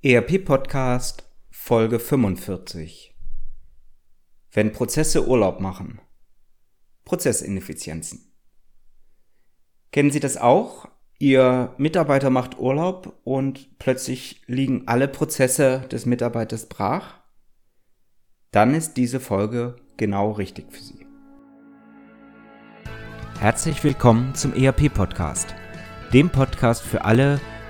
ERP Podcast Folge 45. Wenn Prozesse Urlaub machen. Prozessineffizienzen. Kennen Sie das auch? Ihr Mitarbeiter macht Urlaub und plötzlich liegen alle Prozesse des Mitarbeiters brach? Dann ist diese Folge genau richtig für Sie. Herzlich willkommen zum ERP Podcast, dem Podcast für alle,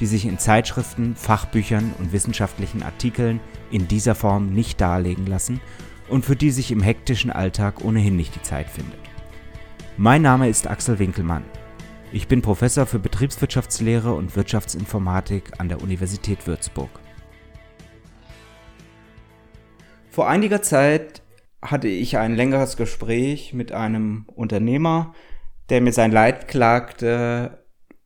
die sich in Zeitschriften, Fachbüchern und wissenschaftlichen Artikeln in dieser Form nicht darlegen lassen und für die sich im hektischen Alltag ohnehin nicht die Zeit findet. Mein Name ist Axel Winkelmann. Ich bin Professor für Betriebswirtschaftslehre und Wirtschaftsinformatik an der Universität Würzburg. Vor einiger Zeit hatte ich ein längeres Gespräch mit einem Unternehmer, der mir sein Leid klagte,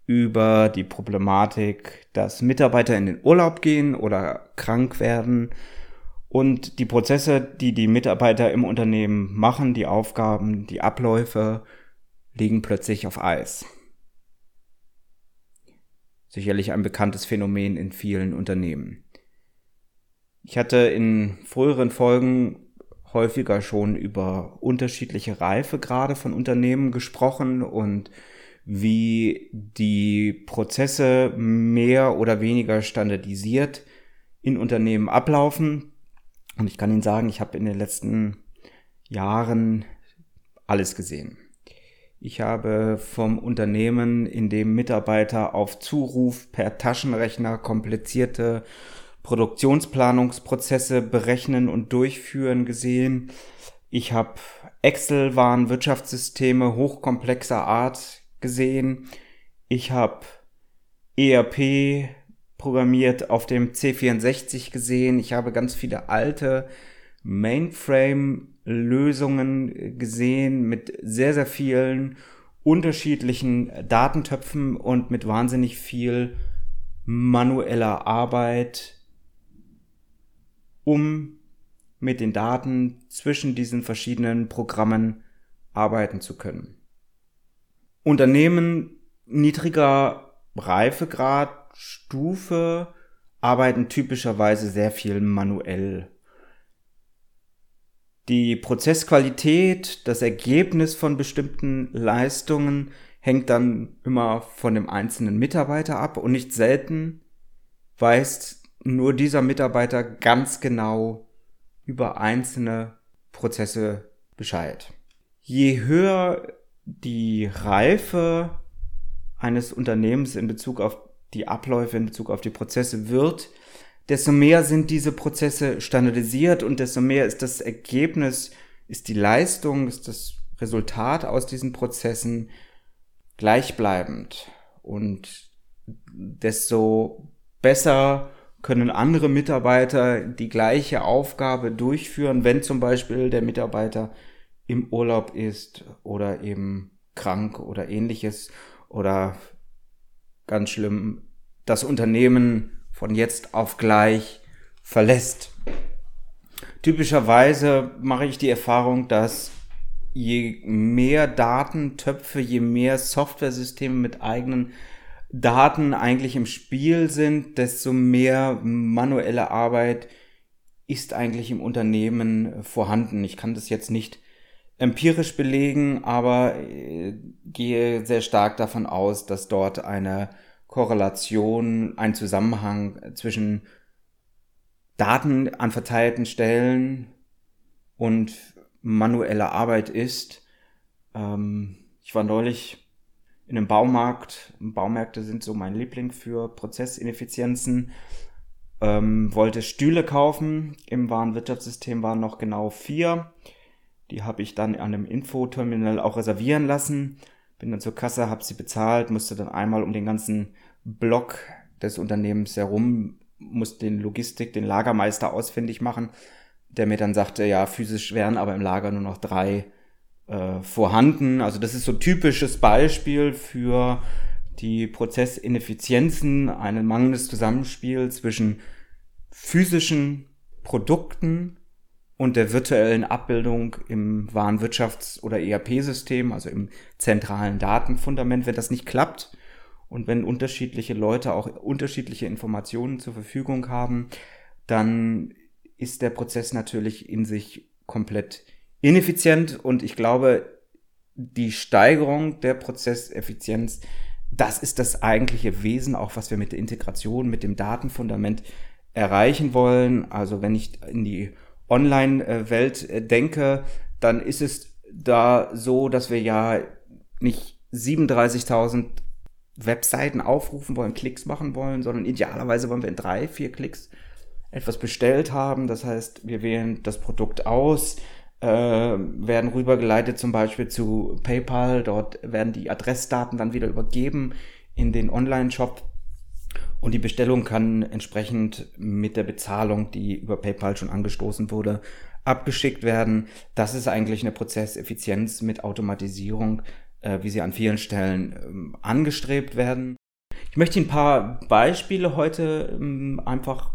über die Problematik, dass Mitarbeiter in den Urlaub gehen oder krank werden und die Prozesse, die die Mitarbeiter im Unternehmen machen, die Aufgaben, die Abläufe, liegen plötzlich auf Eis. Sicherlich ein bekanntes Phänomen in vielen Unternehmen. Ich hatte in früheren Folgen häufiger schon über unterschiedliche Reifegrade von Unternehmen gesprochen und wie die Prozesse mehr oder weniger standardisiert in Unternehmen ablaufen. Und ich kann Ihnen sagen, ich habe in den letzten Jahren alles gesehen. Ich habe vom Unternehmen, in dem Mitarbeiter auf Zuruf per Taschenrechner komplizierte Produktionsplanungsprozesse berechnen und durchführen gesehen. Ich habe Excel-Warenwirtschaftssysteme hochkomplexer Art gesehen. Ich habe ERP programmiert auf dem C64 gesehen. Ich habe ganz viele alte Mainframe-Lösungen gesehen mit sehr, sehr vielen unterschiedlichen Datentöpfen und mit wahnsinnig viel manueller Arbeit, um mit den Daten zwischen diesen verschiedenen Programmen arbeiten zu können. Unternehmen niedriger Reifegrad, Stufe arbeiten typischerweise sehr viel manuell. Die Prozessqualität, das Ergebnis von bestimmten Leistungen hängt dann immer von dem einzelnen Mitarbeiter ab und nicht selten weiß nur dieser Mitarbeiter ganz genau über einzelne Prozesse Bescheid. Je höher die Reife eines Unternehmens in Bezug auf die Abläufe, in Bezug auf die Prozesse wird, desto mehr sind diese Prozesse standardisiert und desto mehr ist das Ergebnis, ist die Leistung, ist das Resultat aus diesen Prozessen gleichbleibend. Und desto besser können andere Mitarbeiter die gleiche Aufgabe durchführen, wenn zum Beispiel der Mitarbeiter im Urlaub ist oder eben krank oder ähnliches oder ganz schlimm das Unternehmen von jetzt auf gleich verlässt. Typischerweise mache ich die Erfahrung, dass je mehr Datentöpfe, je mehr Softwaresysteme mit eigenen Daten eigentlich im Spiel sind, desto mehr manuelle Arbeit ist eigentlich im Unternehmen vorhanden. Ich kann das jetzt nicht empirisch belegen, aber äh, gehe sehr stark davon aus, dass dort eine Korrelation, ein Zusammenhang zwischen Daten an verteilten Stellen und manueller Arbeit ist. Ähm, ich war neulich in einem Baumarkt. Baumärkte sind so mein Liebling für Prozessineffizienzen. Ähm, wollte Stühle kaufen. Im Warenwirtschaftssystem waren noch genau vier. Die habe ich dann an einem Infoterminal auch reservieren lassen. Bin dann zur Kasse, habe sie bezahlt, musste dann einmal um den ganzen Block des Unternehmens herum, musste den Logistik, den Lagermeister ausfindig machen. der mir dann sagte, ja, physisch wären aber im Lager nur noch drei äh, vorhanden. Also das ist so typisches Beispiel für die Prozessineffizienzen, ein mangelndes Zusammenspiel zwischen physischen Produkten und der virtuellen Abbildung im Warenwirtschafts- oder ERP-System, also im zentralen Datenfundament, wenn das nicht klappt und wenn unterschiedliche Leute auch unterschiedliche Informationen zur Verfügung haben, dann ist der Prozess natürlich in sich komplett ineffizient und ich glaube, die Steigerung der Prozesseffizienz, das ist das eigentliche Wesen, auch was wir mit der Integration, mit dem Datenfundament erreichen wollen. Also wenn ich in die Online-Welt äh, denke, dann ist es da so, dass wir ja nicht 37.000 Webseiten aufrufen wollen, Klicks machen wollen, sondern idealerweise wollen wir in drei, vier Klicks etwas bestellt haben. Das heißt, wir wählen das Produkt aus, äh, werden rübergeleitet zum Beispiel zu PayPal. Dort werden die Adressdaten dann wieder übergeben in den Online-Shop. Und die Bestellung kann entsprechend mit der Bezahlung, die über PayPal schon angestoßen wurde, abgeschickt werden. Das ist eigentlich eine Prozesseffizienz mit Automatisierung, äh, wie sie an vielen Stellen ähm, angestrebt werden. Ich möchte ein paar Beispiele heute ähm, einfach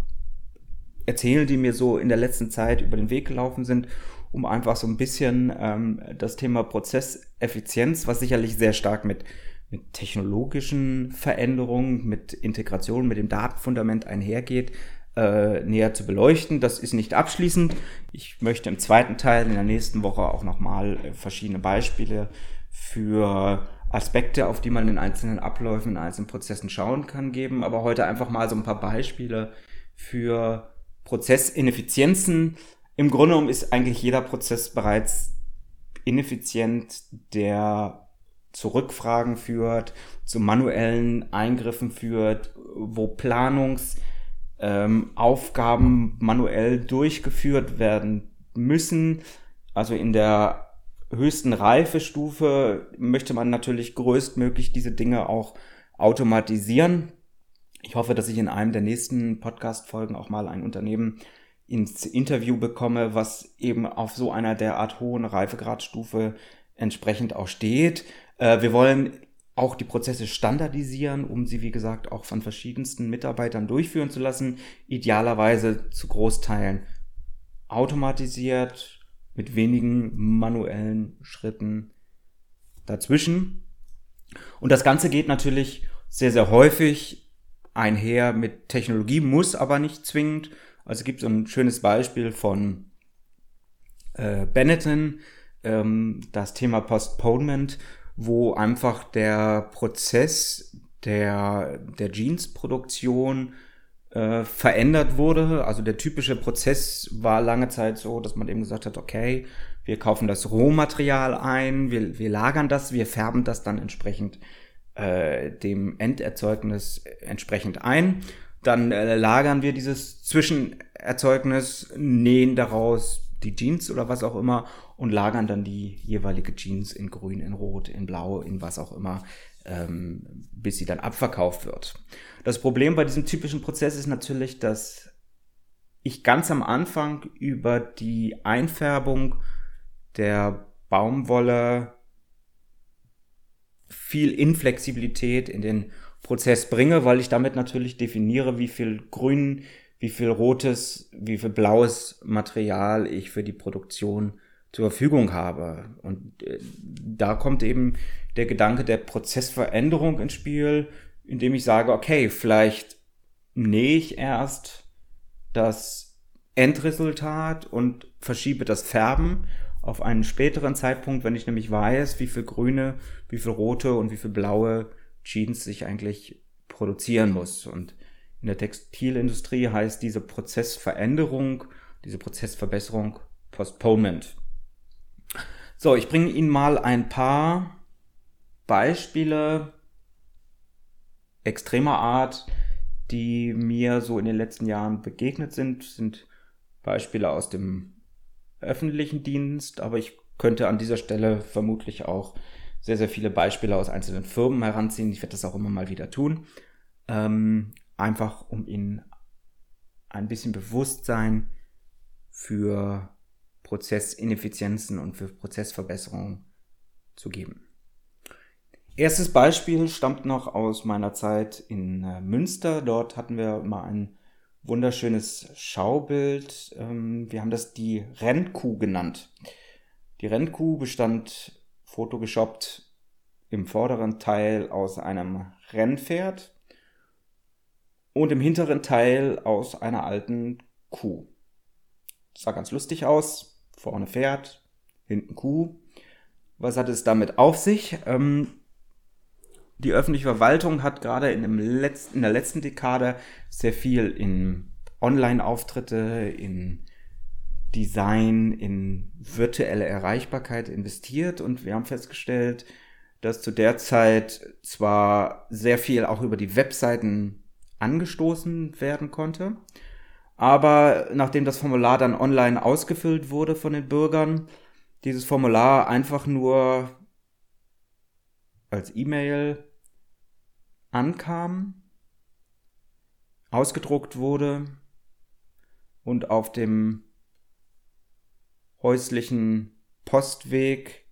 erzählen, die mir so in der letzten Zeit über den Weg gelaufen sind, um einfach so ein bisschen ähm, das Thema Prozesseffizienz, was sicherlich sehr stark mit, mit technologischen Veränderungen, mit Integration, mit dem Datenfundament einhergeht, äh, näher zu beleuchten. Das ist nicht abschließend. Ich möchte im zweiten Teil in der nächsten Woche auch nochmal äh, verschiedene Beispiele für Aspekte, auf die man in einzelnen Abläufen, in einzelnen Prozessen schauen kann, geben. Aber heute einfach mal so ein paar Beispiele für Prozessineffizienzen. Im Grunde genommen ist eigentlich jeder Prozess bereits ineffizient, der zu Rückfragen führt, zu manuellen Eingriffen führt, wo Planungsaufgaben ähm, manuell durchgeführt werden müssen. Also in der höchsten Reifestufe möchte man natürlich größtmöglich diese Dinge auch automatisieren. Ich hoffe, dass ich in einem der nächsten Podcast-Folgen auch mal ein Unternehmen ins Interview bekomme, was eben auf so einer derart hohen Reifegradstufe entsprechend auch steht. Äh, wir wollen auch die Prozesse standardisieren, um sie, wie gesagt, auch von verschiedensten Mitarbeitern durchführen zu lassen. Idealerweise zu Großteilen automatisiert, mit wenigen manuellen Schritten dazwischen. Und das Ganze geht natürlich sehr, sehr häufig einher mit Technologie, muss aber nicht zwingend. Also es gibt so ein schönes Beispiel von äh, Benetton, ähm, das Thema Postponement, wo einfach der Prozess der, der Jeans-Produktion äh, verändert wurde. Also der typische Prozess war lange Zeit so, dass man eben gesagt hat, okay, wir kaufen das Rohmaterial ein, wir, wir lagern das, wir färben das dann entsprechend äh, dem Enderzeugnis entsprechend ein. Dann äh, lagern wir dieses Zwischenerzeugnis, nähen daraus die Jeans oder was auch immer und lagern dann die jeweilige Jeans in grün, in rot, in blau, in was auch immer, ähm, bis sie dann abverkauft wird. Das Problem bei diesem typischen Prozess ist natürlich, dass ich ganz am Anfang über die Einfärbung der Baumwolle viel Inflexibilität in den Prozess bringe, weil ich damit natürlich definiere, wie viel grün, wie viel rotes, wie viel blaues Material ich für die Produktion zur Verfügung habe. Und äh, da kommt eben der Gedanke der Prozessveränderung ins Spiel, indem ich sage, okay, vielleicht nähe ich erst das Endresultat und verschiebe das Färben auf einen späteren Zeitpunkt, wenn ich nämlich weiß, wie viel grüne, wie viel rote und wie viel blaue Jeans ich eigentlich produzieren muss. Und in der Textilindustrie heißt diese Prozessveränderung, diese Prozessverbesserung Postponement. So, ich bringe Ihnen mal ein paar Beispiele extremer Art, die mir so in den letzten Jahren begegnet sind, sind Beispiele aus dem öffentlichen Dienst, aber ich könnte an dieser Stelle vermutlich auch sehr, sehr viele Beispiele aus einzelnen Firmen heranziehen. Ich werde das auch immer mal wieder tun. Ähm, einfach um Ihnen ein bisschen Bewusstsein für Prozessineffizienzen und für Prozessverbesserungen zu geben. Erstes Beispiel stammt noch aus meiner Zeit in äh, Münster. Dort hatten wir mal ein wunderschönes Schaubild. Ähm, wir haben das die Rennkuh genannt. Die Rennkuh bestand fotogeshoppt im vorderen Teil aus einem Rennpferd und im hinteren Teil aus einer alten Kuh. Sah ganz lustig aus. Vorne Pferd, hinten Kuh. Was hat es damit auf sich? Ähm, die öffentliche Verwaltung hat gerade in, letzten, in der letzten Dekade sehr viel in Online-Auftritte, in Design, in virtuelle Erreichbarkeit investiert und wir haben festgestellt, dass zu der Zeit zwar sehr viel auch über die Webseiten angestoßen werden konnte, aber nachdem das Formular dann online ausgefüllt wurde von den Bürgern, dieses Formular einfach nur als E-Mail ankam, ausgedruckt wurde und auf dem häuslichen Postweg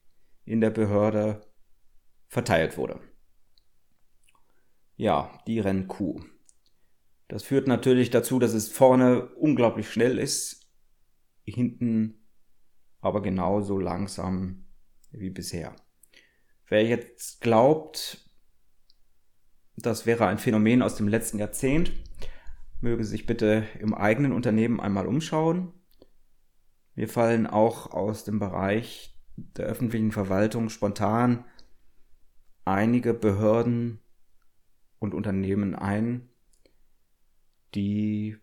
in der Behörde verteilt wurde. Ja, die Rennkuh. Das führt natürlich dazu, dass es vorne unglaublich schnell ist, hinten aber genauso langsam wie bisher. Wer jetzt glaubt, das wäre ein Phänomen aus dem letzten Jahrzehnt. Möge sich bitte im eigenen Unternehmen einmal umschauen. Wir fallen auch aus dem Bereich der öffentlichen Verwaltung spontan einige Behörden und Unternehmen ein, die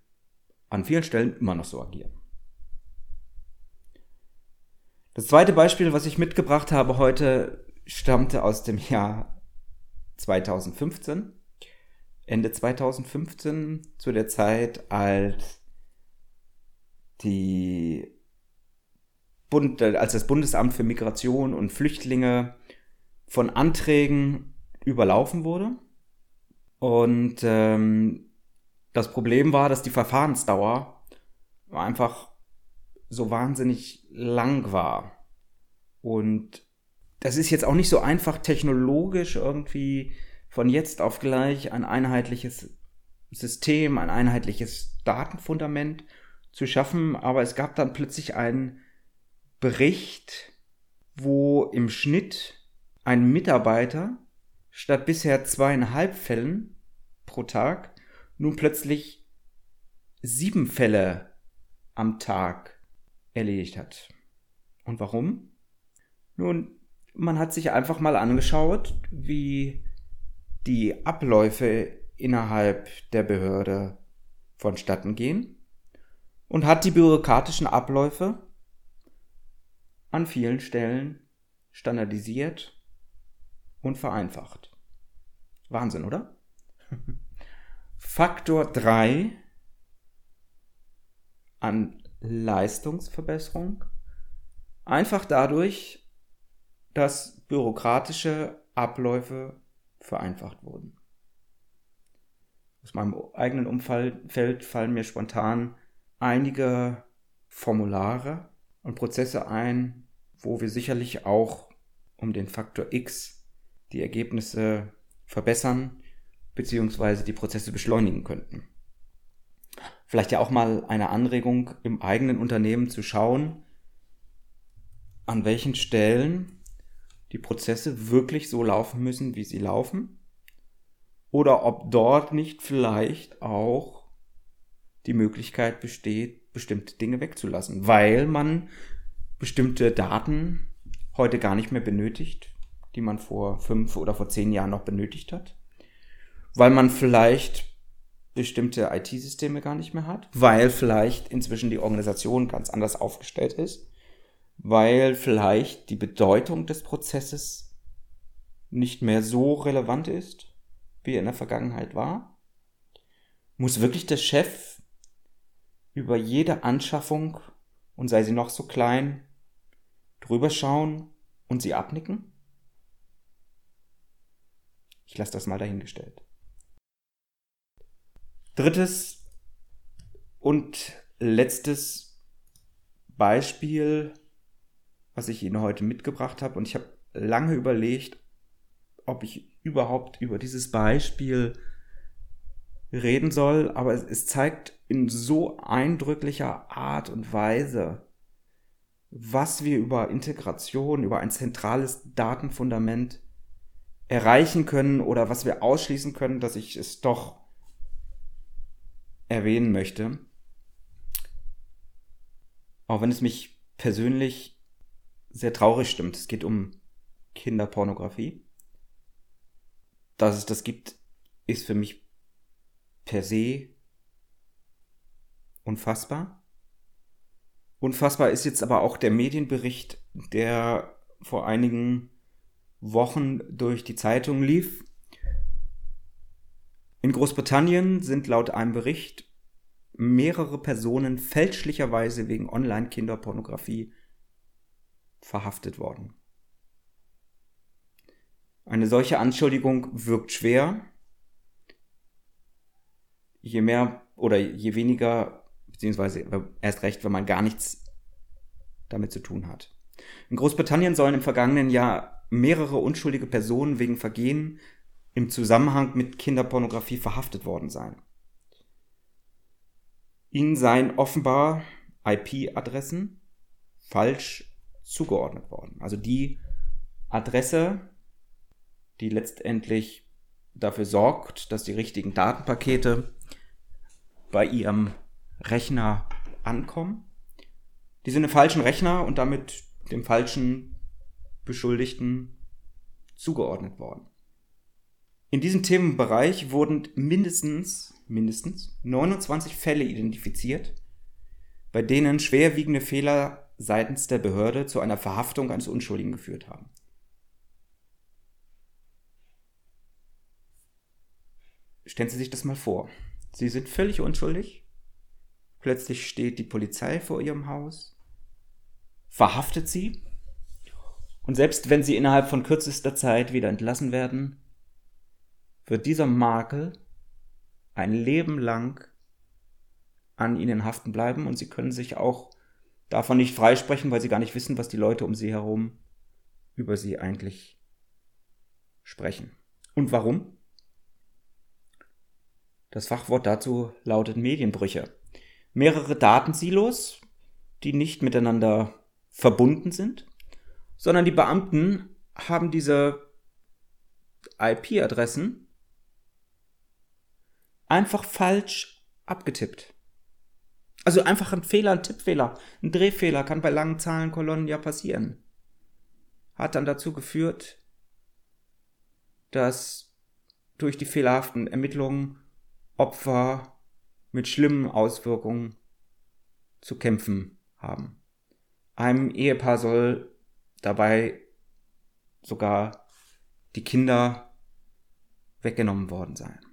an vielen Stellen immer noch so agieren. Das zweite Beispiel, was ich mitgebracht habe heute, stammte aus dem Jahr 2015, Ende 2015, zu der Zeit, als die Bund, als das Bundesamt für Migration und Flüchtlinge von Anträgen überlaufen wurde. Und ähm, das Problem war, dass die Verfahrensdauer einfach so wahnsinnig lang war. Und das ist jetzt auch nicht so einfach technologisch irgendwie von jetzt auf gleich ein einheitliches System, ein einheitliches Datenfundament zu schaffen, aber es gab dann plötzlich einen Bericht, wo im Schnitt ein Mitarbeiter statt bisher zweieinhalb Fällen pro Tag nun plötzlich sieben Fälle am Tag erledigt hat. Und warum? Nun, man hat sich einfach mal angeschaut, wie die Abläufe innerhalb der Behörde vonstatten gehen und hat die bürokratischen Abläufe an vielen Stellen standardisiert und vereinfacht. Wahnsinn, oder? Faktor 3 an Leistungsverbesserung. Einfach dadurch, dass bürokratische Abläufe vereinfacht wurden. Aus meinem eigenen Umfeld fallen mir spontan einige Formulare und Prozesse ein, wo wir sicherlich auch um den Faktor X die Ergebnisse verbessern bzw. die Prozesse beschleunigen könnten. Vielleicht ja auch mal eine Anregung im eigenen Unternehmen zu schauen, an welchen Stellen die Prozesse wirklich so laufen müssen, wie sie laufen? Oder ob dort nicht vielleicht auch die Möglichkeit besteht, bestimmte Dinge wegzulassen, weil man bestimmte Daten heute gar nicht mehr benötigt, die man vor fünf oder vor zehn Jahren noch benötigt hat, weil man vielleicht bestimmte IT-Systeme gar nicht mehr hat, weil vielleicht inzwischen die Organisation ganz anders aufgestellt ist weil vielleicht die Bedeutung des Prozesses nicht mehr so relevant ist, wie er in der Vergangenheit war? Muss wirklich der Chef über jede Anschaffung, und sei sie noch so klein, drüber schauen und sie abnicken? Ich lasse das mal dahingestellt. Drittes und letztes Beispiel, was ich Ihnen heute mitgebracht habe. Und ich habe lange überlegt, ob ich überhaupt über dieses Beispiel reden soll, aber es, zeigt in so eindrücklicher Art und Weise, was wir über Integration, über ein zentrales Datenfundament erreichen können oder was wir ausschließen können, dass ich es doch erwähnen möchte. Auch wenn es mich persönlich sehr traurig stimmt. Es geht um Kinderpornografie. Dass es das gibt, ist für mich per se unfassbar. Unfassbar ist jetzt aber auch der Medienbericht, der vor einigen Wochen durch die Zeitung lief. In Großbritannien sind laut einem Bericht mehrere Personen fälschlicherweise wegen Online-Kinderpornografie verhaftet worden. Eine solche Anschuldigung wirkt schwer. Je mehr oder je weniger, beziehungsweise erst recht, wenn man gar nichts damit zu tun hat. In Großbritannien sollen im vergangenen Jahr mehrere unschuldige Personen wegen Vergehen im Zusammenhang mit Kinderpornografie verhaftet worden sein. Ihnen seien offenbar IP-Adressen falsch zugeordnet worden. Also die Adresse, die letztendlich dafür sorgt, dass die richtigen Datenpakete bei Ihrem Rechner ankommen. Die sind im falschen Rechner und damit dem falschen Beschuldigten zugeordnet worden. In diesem Themenbereich wurden mindestens, mindestens 29 Fälle identifiziert, bei denen schwerwiegende Fehler seitens der Behörde zu einer Verhaftung eines Unschuldigen geführt haben. Stellen Sie sich das mal vor. Sie sind völlig unschuldig. Plötzlich steht die Polizei vor Ihrem Haus, verhaftet Sie. Und selbst wenn Sie innerhalb von kürzester Zeit wieder entlassen werden, wird dieser Makel ein Leben lang an ihnen haften bleiben und sie können sich auch davon nicht freisprechen, weil sie gar nicht wissen, was die Leute um sie herum über sie eigentlich sprechen. Und warum? Das Fachwort dazu lautet Medienbrüche. Mehrere Datensilos, die nicht miteinander verbunden sind, sondern die Beamten haben diese IP-Adressen einfach falsch abgetippt. Also einfach ein Fehler, ein Tippfehler, ein Drehfehler kann bei langen Zahlenkolonnen ja passieren. Hat dann dazu geführt, dass durch die fehlerhaften Ermittlungen Opfer mit schlimmen Auswirkungen zu kämpfen haben. Einem Ehepaar soll dabei sogar die Kinder weggenommen worden sein.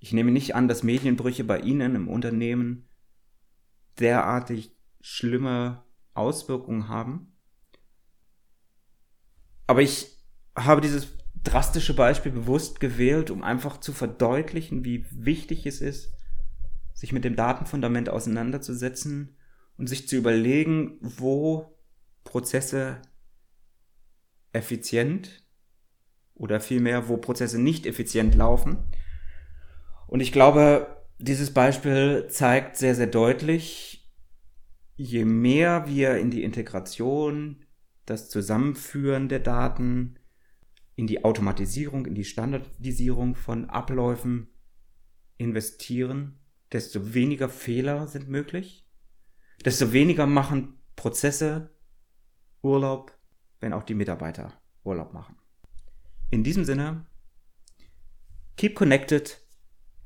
Ich nehme nicht an, dass Medienbrüche bei Ihnen im Unternehmen derartig schlimme Auswirkungen haben. Aber ich habe dieses drastische Beispiel bewusst gewählt, um einfach zu verdeutlichen, wie wichtig es ist, sich mit dem Datenfundament auseinanderzusetzen und sich zu überlegen, wo Prozesse effizient oder vielmehr, wo Prozesse nicht effizient laufen und ich glaube, dieses Beispiel zeigt sehr, sehr deutlich, je mehr wir in die Integration, das Zusammenführen der Daten, in die Automatisierung, in die Standardisierung von Abläufen investieren, desto weniger Fehler sind möglich, desto weniger machen Prozesse Urlaub, wenn auch die Mitarbeiter Urlaub machen. In diesem Sinne, keep connected